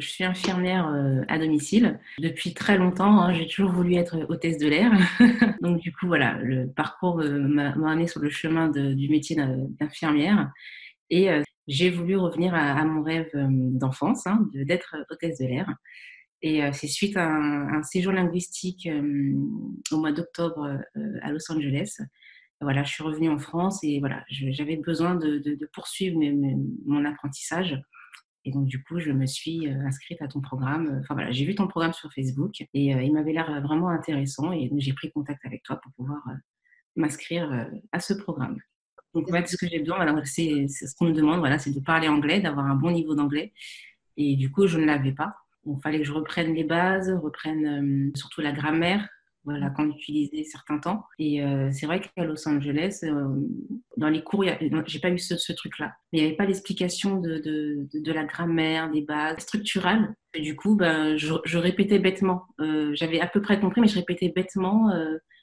Je suis infirmière euh, à domicile depuis très longtemps. Hein, j'ai toujours voulu être hôtesse de l'air. Donc du coup, voilà, le parcours euh, m'a amené sur le chemin du métier d'infirmière. Et j'ai voulu revenir à, mon rêve d'enfance, hein, d'être hôtesse de l'air. Et c'est suite à un, séjour linguistique au mois d'octobre à Los Angeles. Voilà, je suis revenue en France et voilà, j'avais besoin de, poursuivre mon apprentissage. Et donc, du coup, je me suis euh, inscrite à ton programme. Enfin, voilà, j'ai vu ton programme sur Facebook et euh, il m'avait l'air vraiment intéressant. Et j'ai pris contact avec toi pour pouvoir euh, m'inscrire à ce programme. Donc, en fait, ce que j'ai besoin, c'est ce qu'on me demande, voilà, c'est de parler anglais, d'avoir un bon niveau d'anglais. Et du coup, je ne l'avais pas. Il fallait que je reprenne les bases, reprenne surtout la grammaire, voilà, qu'on utilisait certains temps. Et euh, c'est vrai qu'à Los Angeles, euh, dans les cours, j'ai pas eu ce, truc-là. Mais il n'y avait pas l'explication de, de, de, la grammaire, des bases structurales. Et du coup, ben, je, je répétais bêtement. Euh, J'avais à peu près compris, mais je répétais bêtement.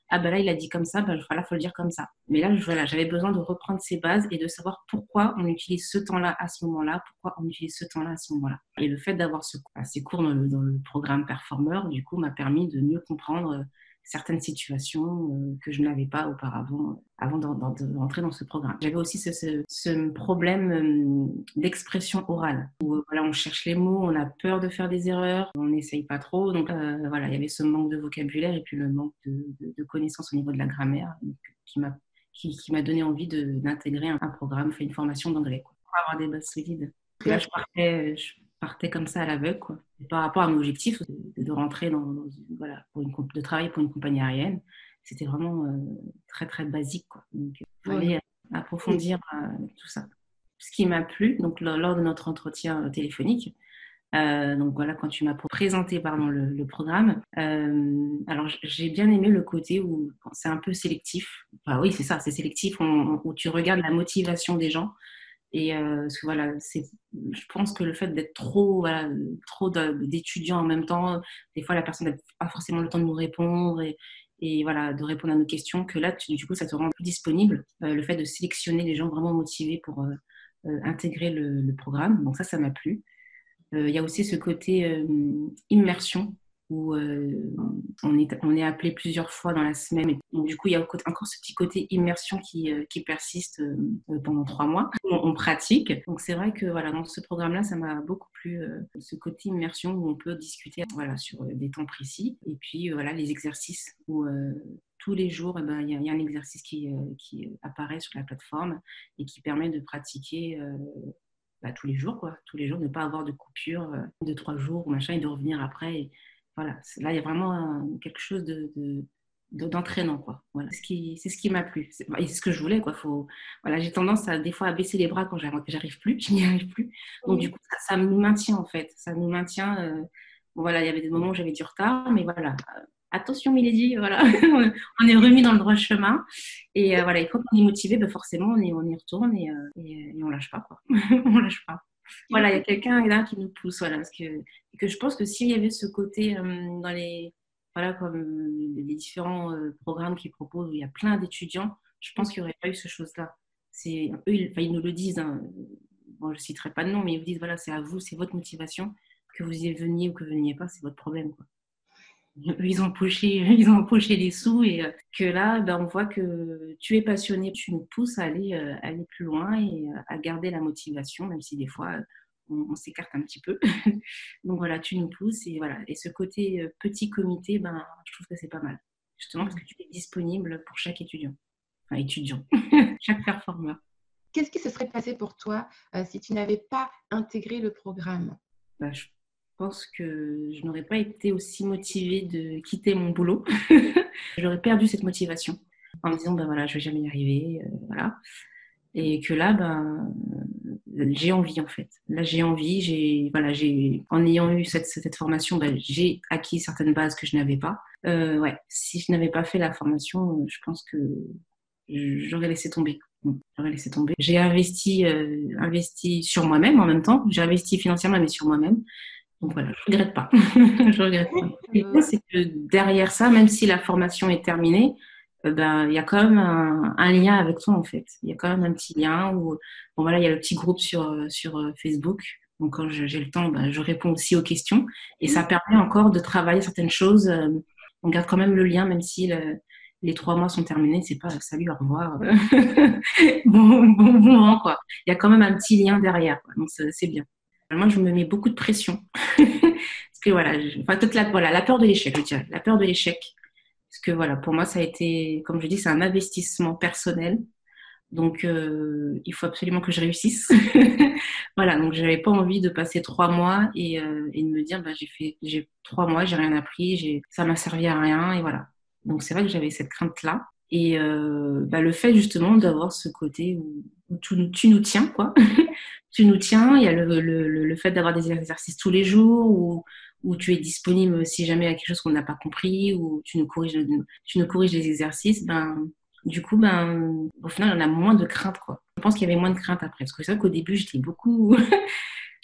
Ah ben là, il a dit comme ça, ben voilà, faut le dire comme ça. Mais là, voilà, j'avais besoin de reprendre ces bases et de savoir pourquoi on utilise ce temps-là à ce moment-là, pourquoi on utilise ce temps-là à ce moment-là. Et le fait d'avoir ce, ces cours dans le, dans le programme Performer, du coup, m'a permis de mieux comprendre certaines situations euh, que je n'avais pas auparavant, avant d'entrer dans ce programme. J'avais aussi ce, problème euh, d'expression orale, où euh, voilà, on cherche les mots, on a peur de faire des erreurs, on n'essaye pas trop. Donc voilà, il y avait ce manque de vocabulaire et puis le manque de, connaissances au niveau de la grammaire qui m'a qui, donné envie d'intégrer un, programme, faire une formation d'anglais pour avoir des bases solides. là, je partais, partais comme ça à l'aveugle. Quoi. par rapport à mon objectif de, rentrer dans, voilà, pour une, de travailler pour une compagnie aérienne, c'était vraiment euh, très très basique. Quoi. Donc, il fallait approfondir euh, tout ça. Ce qui m'a plu, donc lors de notre entretien euh, téléphonique, donc voilà, quand tu m'as présenté pardon, le, programme, alors j'ai bien aimé le côté où c'est un peu sélectif. Enfin, oui, c'est ça, c'est sélectif, où tu regardes la motivation des gens. Et euh, voilà, c'est, je pense que le fait d'être trop, voilà, trop d'étudiants en même temps, des fois la personne n'a pas forcément le temps de nous répondre et, voilà, de répondre à nos questions, que là, du coup, ça te rend plus disponible. Euh, le fait de sélectionner les gens vraiment motivés pour euh, intégrer le, programme. Donc ça, ça m'a plu. Il y a aussi ce côté immersion où euh, on, est, on est appelé plusieurs fois dans la semaine. Et du coup, il y a encore ce petit côté immersion qui, euh, qui persiste euh, pendant trois mois. On, pratique. Donc, c'est vrai que voilà, dans ce programme-là, ça m'a beaucoup plu, ce côté immersion où on peut discuter voilà, sur des temps précis. Et puis, voilà, les exercices où tous les jours, eh ben, il y, a un exercice qui, qui, apparaît sur la plateforme et qui permet de pratiquer bah, tous les jours, quoi. Tous les jours, ne pas avoir de coupure de trois jours ou machin et de revenir après. Voilà, là, il y a vraiment quelque chose de, d'entraînant quoi. Voilà. C'est ce qui c'est ce qui m'a plu. C'est, c'est ce que je voulais quoi. Faut voilà j'ai tendance à des fois à baisser les bras quand j'arrive plus je n'y arrive plus. Donc du coup ça, nous maintient en fait. Ça nous maintient euh, voilà il y avait des moments où j'avais du retard mais voilà. Attention Milady voilà. On est remis dans le droit chemin. Et euh, voilà il faut qu'on est motivé ben forcément on y, on y retourne et, euh, et, et on lâche pas quoi. On lâche pas voilà, il y a quelqu'un qui nous pousse. Voilà, parce que, je pense que s'il y avait ce côté euh, dans les, voilà, comme les différents euh, programmes qu'ils proposent où il y a plein d'étudiants, je pense qu'il n'y aurait pas eu ce chose-là. C'est, eux, ils, nous le disent. Hein. Bon, je ne citerai pas de nom, mais ils vous disent voilà, c'est à vous, c'est votre motivation. Que vous y veniez ou que vous veniez pas, c'est votre problème. Ils ont poché, ils ont poché les sous et euh, que là, ben, on voit que tu es passionné, tu nous pousses à aller, euh, aller plus loin et euh, à garder la motivation, même si des fois on, s'écarte un petit peu. Donc voilà, tu nous pousses et voilà. Et ce côté petit comité, ben, je trouve que c'est pas mal, justement parce que tu es disponible pour chaque étudiant, enfin étudiant, chaque performeur. Qu'est-ce qui se serait passé pour toi si tu n'avais pas intégré le programme? Ben, pense que je n'aurais pas été aussi motivée de quitter mon boulot. J'aurais perdu cette motivation en me disant, ben voilà, je vais jamais y arriver, euh, voilà. Et que là, ben, j'ai envie en fait. Là, j'ai envie, j'ai, voilà, j'ai, en ayant eu cette, cette formation, ben, j'ai acquis certaines bases que je n'avais pas. Euh, ouais, si je n'avais pas fait la formation, je pense que j'aurais laissé tomber. J'aurais laissé tomber. J'ai investi, euh, investi sur moi-même en même temps. J'ai investi financièrement, mais sur moi-même. Donc voilà, je regrette pas. je regrette pas. C'est que derrière ça, même si la formation est terminée, euh, ben, il y a quand même un, lien avec toi en fait. Il y a quand même un petit lien où, bon voilà, il y a le petit groupe sur, euh, sur euh, Facebook Donc quand j'ai le temps, ben, je réponds aussi aux questions. Et ça permet encore de travailler certaines choses. on garde quand même le lien, même si les trois mois sont terminés, c'est pas salut, au revoir, bon, bon, bon, quoi. Il y a quand même un petit lien derrière, donc c'est bien. Moi, je me mets beaucoup de pression. Parce que voilà, enfin, toute la, voilà, la peur de l'échec, je dirais, la peur de l'échec. Parce que voilà, pour moi, ça a été, comme je dis, c'est un investissement personnel. Donc, euh, il faut absolument que je réussisse. voilà, donc j'avais pas envie de passer trois mois et, euh, et de me dire, bah, j'ai fait, j'ai trois mois, j'ai rien appris, j'ai, ça m'a servi à rien et voilà. Donc c'est vrai que j'avais cette crainte-là. Et euh, bah, le fait justement d'avoir ce côté où, tu, tu, nous tiens, quoi. tu nous tiens. Il y a le, le, le fait d'avoir des exercices tous les jours où, où tu es disponible si jamais il y a quelque chose qu'on n'a pas compris ou tu nous corriges, tu nous corriges les exercices. Ben, du coup, ben, au final, on a moins de crainte, quoi. Je pense qu'il y avait moins de crainte après. Parce que c'est vrai qu'au début, j'étais beaucoup,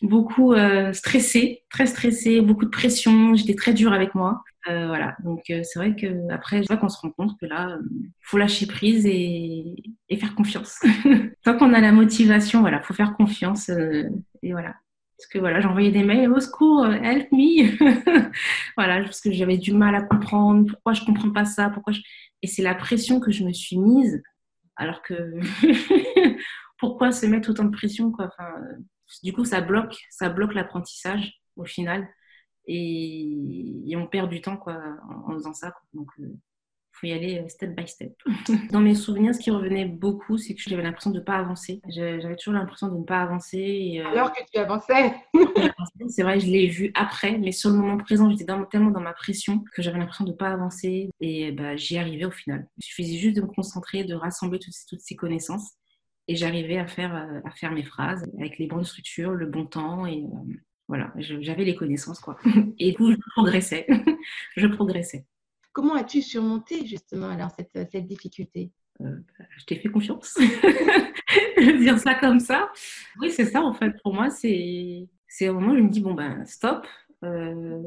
beaucoup euh, stressée, très stressée, beaucoup de pression. J'étais très dure avec moi. Euh, voilà, donc euh, c'est vrai que après, je vois qu'on se rend compte que là, il faut lâcher prise et, et faire confiance. Tant qu'on a la motivation, voilà, faut faire confiance et voilà. Parce que voilà, j'envoyais des mails au secours, help me. voilà, parce que j'avais du mal à comprendre pourquoi je comprends pas ça, pourquoi je... et c'est la pression que je me suis mise. Alors que pourquoi se mettre autant de pression quoi? Enfin, du coup, ça bloque, ça bloque l'apprentissage au final. Et, on perd du temps quoi, en, faisant ça. Donc, il euh, faut y aller euh, step by step. Dans mes souvenirs, ce qui revenait beaucoup, c'est que j'avais l'impression de ne pas avancer. J'avais toujours l'impression de ne pas avancer. Euh, Alors que tu avançais C'est vrai, je l'ai vu après, mais sur le moment présent, j'étais tellement dans ma pression que j'avais l'impression de ne pas avancer. Et bah, j'y arrivais au final. Il suffisait juste de me concentrer, de rassembler toutes, toutes ces connaissances et j'arrivais à faire, euh, à faire mes phrases avec les bonnes structures, le bon temps et euh, voilà, j'avais les connaissances quoi. Et du coup, je progressais, je progressais. Comment as-tu surmonté justement alors cette, cette difficulté? Euh, bah, Je t'ai fait confiance. je vais dire ça comme ça. Oui, c'est ça en fait. Pour moi, c'est c'est au moment où je me dis bon ben stop. Euh,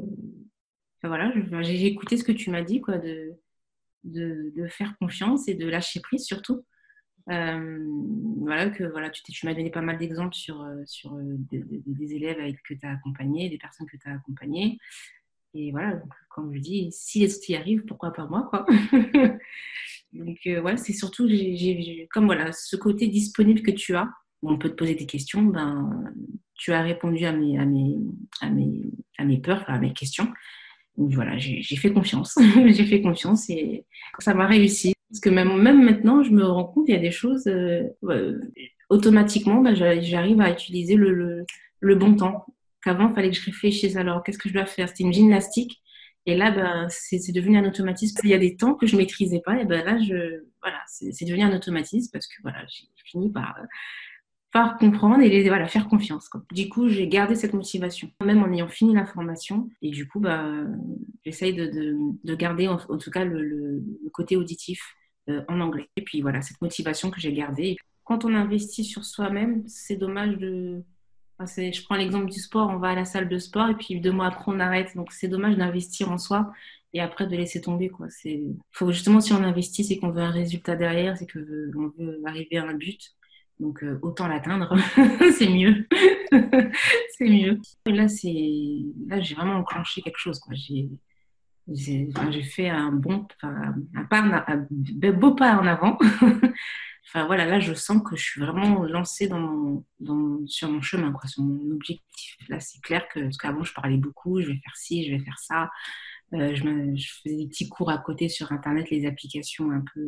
voilà, j'ai écouté ce que tu m'as dit quoi, de, de, de faire confiance et de lâcher prise surtout. Euh, voilà, que voilà, tu, m'as donné pas mal d'exemples sur, euh, sur euh, des, élèves avec, que tu as accompagnés, des personnes que tu as accompagnées. Et voilà, comme je dis, si les autres y arrivent, pourquoi pas moi quoi. Donc voilà, c'est surtout, j'ai, comme voilà, ce côté disponible que tu as, où on peut te poser des questions, ben, tu as répondu à mes, à mes, à mes, à mes peurs, à mes questions. Donc voilà, j'ai fait confiance. j'ai fait confiance et ça m'a réussi. Parce que même, même maintenant, je me rends compte, il y a des choses, euh, automatiquement, bah, j'arrive à utiliser le, le, le, bon temps. Qu'avant, il fallait que je réfléchisse. Alors, qu'est-ce que je dois faire? C'était une gymnastique. Et là, ben, c'est devenu un automatisme. Il y a des temps que je maîtrisais pas. Et ben là, je, voilà, c'est devenu un automatisme parce que voilà, j'ai fini par, comprendre et les, voilà, faire confiance. Du coup, j'ai gardé cette motivation, même en ayant fini la formation. Et du coup, bah, j'essaye de, de, de, garder en, tout cas le, côté auditif euh, en anglais. Et puis voilà, cette motivation que j'ai gardée. Quand on investit sur soi-même, c'est dommage de. Je prends l'exemple du sport, on va à la salle de sport et puis deux mois après on arrête. Donc c'est dommage d'investir en soi et après de laisser tomber. Quoi. Faut, justement, si on investit, c'est qu'on veut un résultat derrière, c'est qu'on veut arriver à un but. Donc euh, autant l'atteindre, c'est mieux. c'est mieux. là, c'est... là j'ai vraiment enclenché quelque chose. Quoi. J'ai j'ai fait un bon, un, pas, un, beau pas en avant. enfin voilà, là je sens que je suis vraiment lancée dans, dans sur mon chemin, quoi, sur mon objectif. Là c'est clair que parce qu'avant je parlais beaucoup, je vais faire ci, je vais faire ça. Euh, je, me, je, faisais des petits cours à côté sur internet, les applications un peu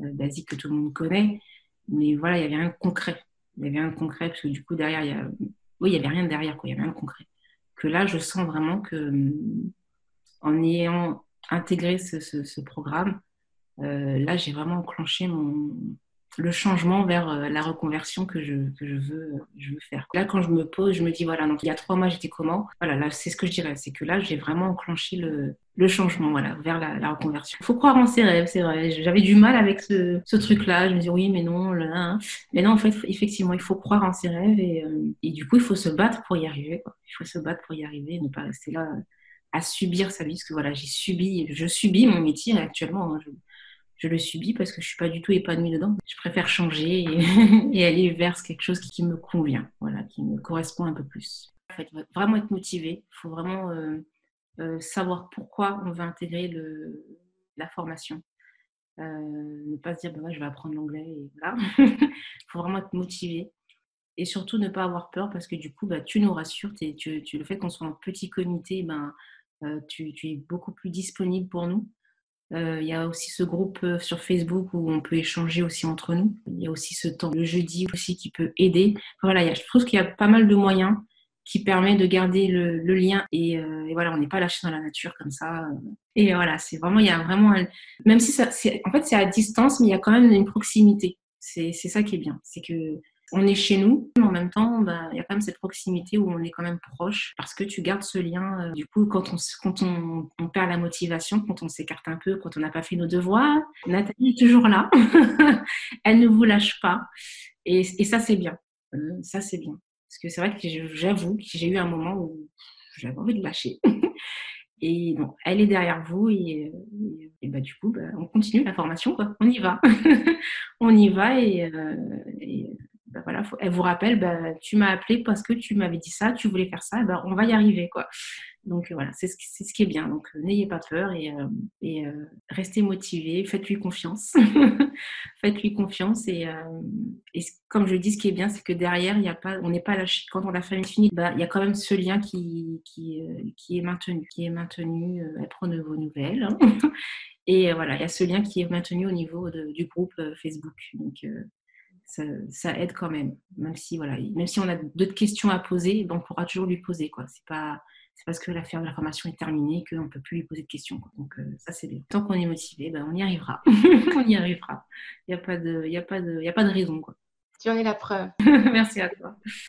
euh, basiques que tout le monde connaît. Mais voilà, il y avait rien de concret. Il y avait rien de concret parce que du coup derrière, il y a, oui, il y avait rien derrière, quoi. Il y avait rien de concret. Que là, je sens vraiment que en ayant intégré ce, programme, euh, là, j'ai vraiment enclenché mon, le changement vers euh, la reconversion que je, que je, veux, je veux faire. Là, quand je me pose, je me dis, voilà, donc il y a trois mois, j'étais comment? Voilà, là, c'est ce que je dirais. C'est que là, j'ai vraiment enclenché le, le changement, voilà, vers la, reconversion. Il faut croire en ses rêves, c'est vrai. J'avais du mal avec ce, ce truc-là. Je me dis, oui, mais non, là, hein. mais non, en fait, effectivement, il faut croire en ses rêves et, euh, et du coup, il faut se battre pour y arriver. Quoi. Il faut se battre pour y arriver, ne pas rester là à subir sa vie, parce que voilà, j'ai subi, je subis mon métier actuellement. Hein. Le subis parce que je suis pas du tout épanouie dedans. Je préfère changer et, aller vers quelque chose qui me convient, voilà, qui me correspond un peu plus. En fait, vraiment être motivé. Il faut vraiment euh, euh, savoir pourquoi on veut intégrer la formation. Euh, ne pas se dire, bah, je vais apprendre l'anglais et voilà. Il faut vraiment être motivé. Et surtout ne pas avoir peur parce que du coup, bah, tu nous rassures. Tu, le fait qu'on soit en petit comité, ben, tu, es beaucoup plus disponible pour nous. Euh, il y a aussi ce groupe euh, sur Facebook où on peut échanger aussi entre nous. Il y a aussi ce temps le jeudi aussi qui peut aider. Voilà, je trouve qu'il y a pas mal de moyens qui permettent de garder le, lien et, euh, et, voilà, on n'est pas lâché dans la nature comme ça. Et voilà, c'est vraiment, il y a vraiment, même si ça, en fait, c'est à distance, mais il y a quand même une proximité. C'est ça qui est bien, c'est que on est chez nous, mais en même temps, bah, il y a quand même cette proximité où on est quand même proche parce que tu gardes ce lien. Euh, du coup, quand, on, quand on, on, perd la motivation, quand on s'écarte un peu, quand on n'a pas fait nos devoirs, Nathalie est toujours là. Elle ne vous lâche pas. Et, ça, c'est bien. Euh, ça, c'est bien. Parce que c'est vrai que j'avoue que j'ai eu un moment où j'avais envie de lâcher. Et bon, elle est derrière vous et, et, bah, du coup, bah, on continue la formation, quoi. On y va. on y va et, euh, et bah, voilà, elle vous rappelle, bah, tu m'as appelé parce que tu m'avais dit ça, tu voulais faire ça, bah, on va y arriver. quoi. Donc voilà, c'est ce, qui est bien. Donc euh, n'ayez pas peur et, euh, euh, restez motivé, faites-lui confiance. faites-lui confiance et, comme je dis, ce qui est bien, c'est que derrière, y a pas, on n'est pas lâché. Quand on a famille finie, bah, il y a quand même ce lien qui, est maintenu, qui est maintenu. elle prend de vos nouvelles. Hein. et voilà, il y a ce lien qui est maintenu au niveau du groupe Facebook. Donc ça, aide quand même. Même si, voilà, même si on a d'autres questions à poser, ben, on pourra toujours lui poser. Ce n'est pas, parce que la, la formation est terminée qu'on ne peut plus lui poser de questions. Donc euh, ça, c'est bien. Tant qu'on est motivé, ben, on y arrivera. on y arrivera. Il n'y a, pas de, y a, pas de, y a pas de raison. Quoi. Tu en es la preuve. Merci à toi.